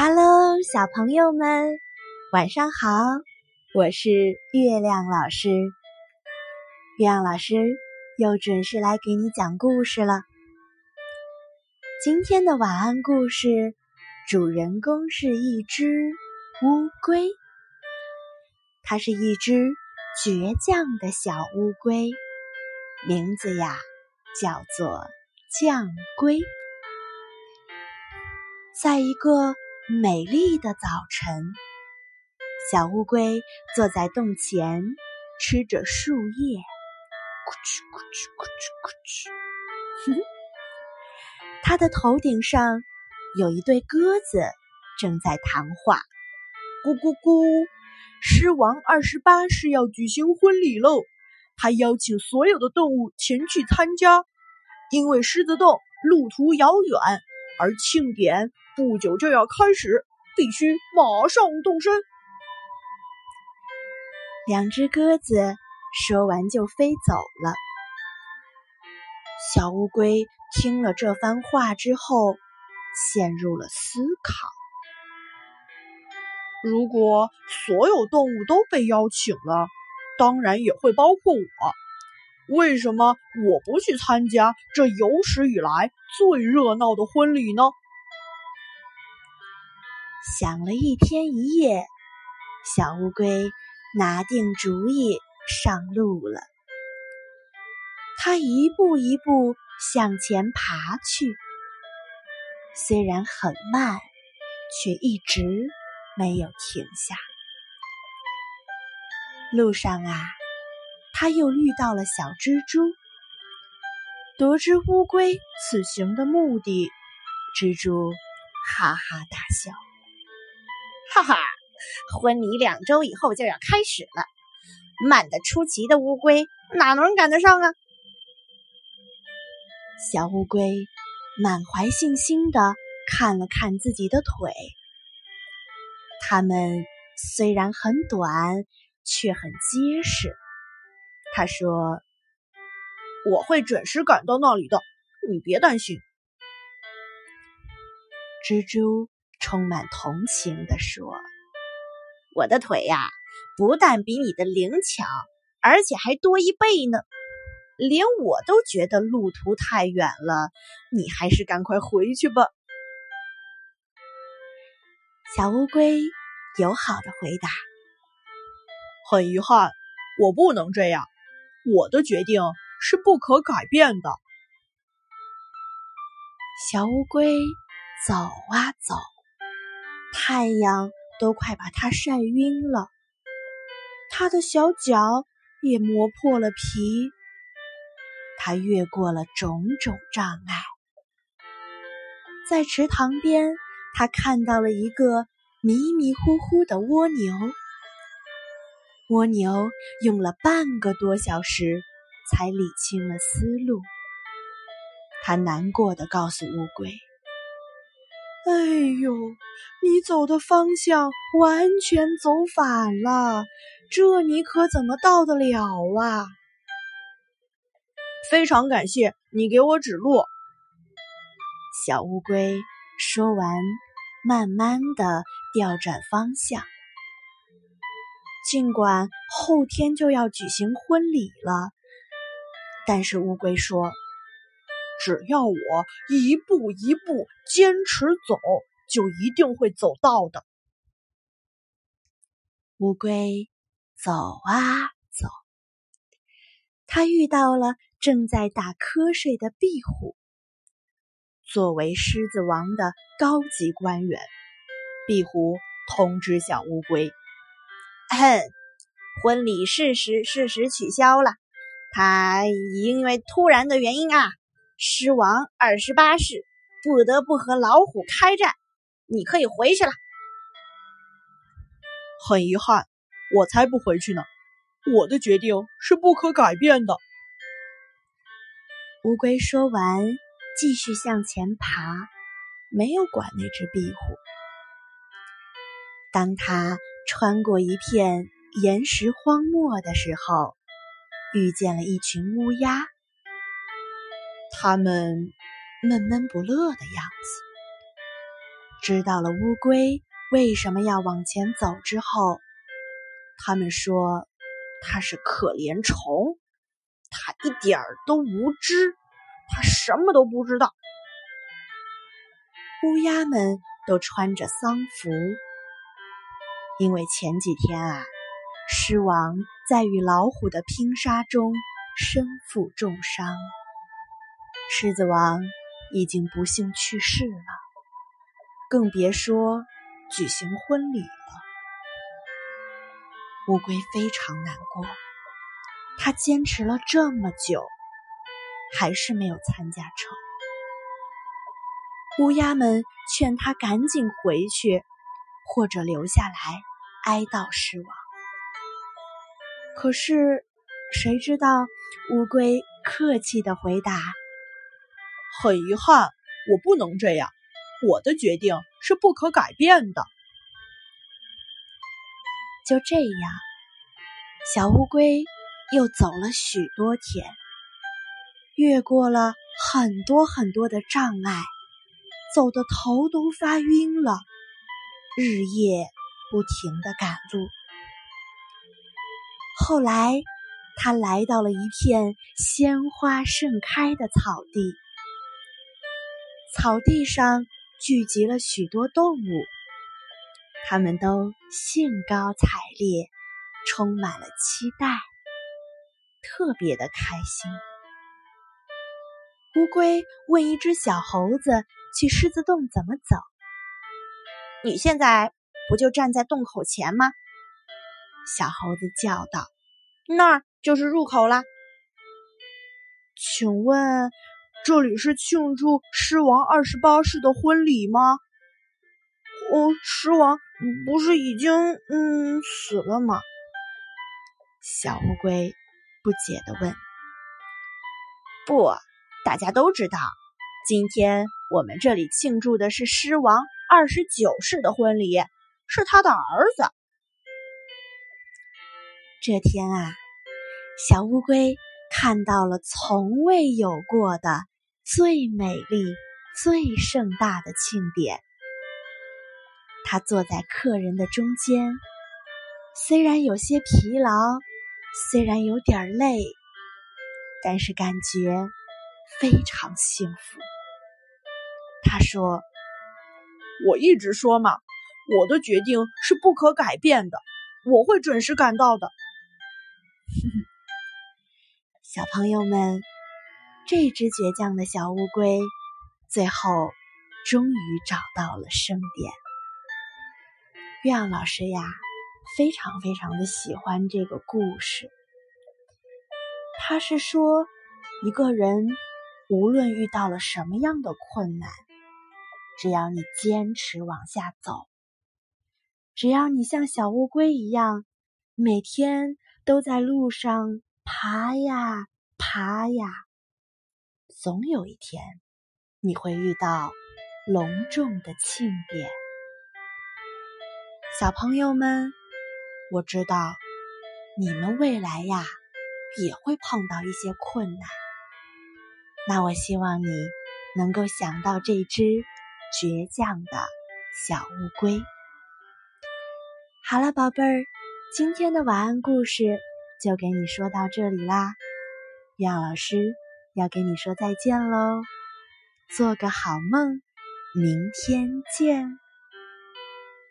Hello，小朋友们，晚上好！我是月亮老师。月亮老师又准时来给你讲故事了。今天的晚安故事，主人公是一只乌龟。它是一只倔强的小乌龟，名字呀叫做酱龟。在一个美丽的早晨，小乌龟坐在洞前，吃着树叶，咕哧咕哧咕哧咕哧。哼，它的头顶上有一对鸽子正在谈话。咕咕咕，狮王二十八世要举行婚礼喽！他邀请所有的动物前去参加，因为狮子洞路途遥远。而庆典不久就要开始，必须马上动身。两只鸽子说完就飞走了。小乌龟听了这番话之后，陷入了思考：如果所有动物都被邀请了，当然也会包括我，为什么我不去参加这有史以来？最热闹的婚礼呢？想了一天一夜，小乌龟拿定主意上路了。它一步一步向前爬去，虽然很慢，却一直没有停下。路上啊，他又遇到了小蜘蛛。得知乌龟此行的目的，蜘蛛哈哈大笑：“哈哈，婚礼两周以后就要开始了，慢得出奇的乌龟哪能赶得上啊？”小乌龟满怀信心的看了看自己的腿，它们虽然很短，却很结实。他说。我会准时赶到那里的，你别担心。”蜘蛛充满同情地说，“我的腿呀，不但比你的灵巧，而且还多一倍呢。连我都觉得路途太远了，你还是赶快回去吧。”小乌龟友好的回答：“很遗憾，我不能这样，我的决定。”是不可改变的。小乌龟走啊走，太阳都快把它晒晕了，它的小脚也磨破了皮。它越过了种种障碍，在池塘边，它看到了一个迷迷糊糊的蜗牛。蜗牛用了半个多小时。才理清了思路，他难过的告诉乌龟：“哎呦，你走的方向完全走反了，这你可怎么到得了啊？”非常感谢你给我指路。小乌龟说完，慢慢的调转方向。尽管后天就要举行婚礼了。但是乌龟说：“只要我一步一步坚持走，就一定会走到的。”乌龟走啊走，它遇到了正在打瞌睡的壁虎。作为狮子王的高级官员，壁虎通知小乌龟：“，哼婚礼事实事实取消了。”他因为突然的原因啊，狮王二十八世不得不和老虎开战。你可以回去了。很遗憾，我才不回去呢。我的决定是不可改变的。乌龟说完，继续向前爬，没有管那只壁虎。当他穿过一片岩石荒漠的时候。遇见了一群乌鸦，他们闷闷不乐的样子。知道了乌龟为什么要往前走之后，他们说它是可怜虫，它一点儿都无知，它什么都不知道。乌鸦们都穿着丧服，因为前几天啊，狮王在与老虎的拼杀中身负重伤，狮子王已经不幸去世了，更别说举行婚礼了。乌龟非常难过，他坚持了这么久，还是没有参加成。乌鸦们劝他赶紧回去，或者留下来哀悼狮王。可是谁知道乌龟客气的回答：“很遗憾，我不能这样，我的决定是不可改变的。”就这样，小乌龟又走了许多天，越过了很多很多的障碍。走的头都发晕了，日夜不停的赶路。后来，他来到了一片鲜花盛开的草地，草地上聚集了许多动物，它们都兴高采烈，充满了期待，特别的开心。乌龟问一只小猴子。去狮子洞怎么走？你现在不就站在洞口前吗？小猴子叫道：“那儿就是入口了。”请问这里是庆祝狮王二十八世的婚礼吗？哦，狮王不是已经嗯死了吗？小乌龟不解的问。“不，大家都知道。”今天我们这里庆祝的是狮王二十九世的婚礼，是他的儿子。这天啊，小乌龟看到了从未有过的最美丽、最盛大的庆典。他坐在客人的中间，虽然有些疲劳，虽然有点累，但是感觉非常幸福。他说：“我一直说嘛，我的决定是不可改变的，我会准时赶到的。”小朋友们，这只倔强的小乌龟最后终于找到了生点。月亮老师呀，非常非常的喜欢这个故事。他是说，一个人无论遇到了什么样的困难。只要你坚持往下走，只要你像小乌龟一样，每天都在路上爬呀爬呀，总有一天你会遇到隆重的庆典。小朋友们，我知道你们未来呀也会碰到一些困难，那我希望你能够想到这只。倔强的小乌龟。好了，宝贝儿，今天的晚安故事就给你说到这里啦。月亮老师要给你说再见喽，做个好梦，明天见。